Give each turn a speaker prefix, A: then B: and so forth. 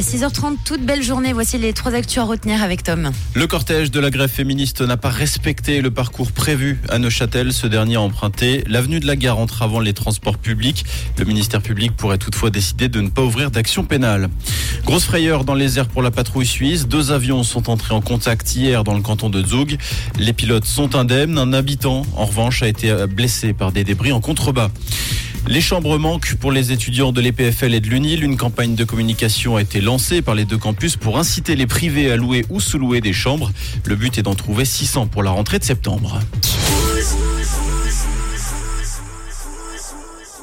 A: 6h30, toute belle journée. Voici les trois actus à retenir avec Tom.
B: Le cortège de la grève féministe n'a pas respecté le parcours prévu à Neuchâtel. Ce dernier a emprunté l'avenue de la gare entravant les transports publics. Le ministère public pourrait toutefois décider de ne pas ouvrir d'action pénale. Grosse frayeur dans les airs pour la patrouille suisse. Deux avions sont entrés en contact hier dans le canton de Zug. Les pilotes sont indemnes. Un habitant, en revanche, a été blessé par des débris en contrebas. Les chambres manquent pour les étudiants de l'EPFL et de l'UNIL. Une campagne de communication a été lancée par les deux campus pour inciter les privés à louer ou sous-louer des chambres. Le but est d'en trouver 600 pour la rentrée de septembre.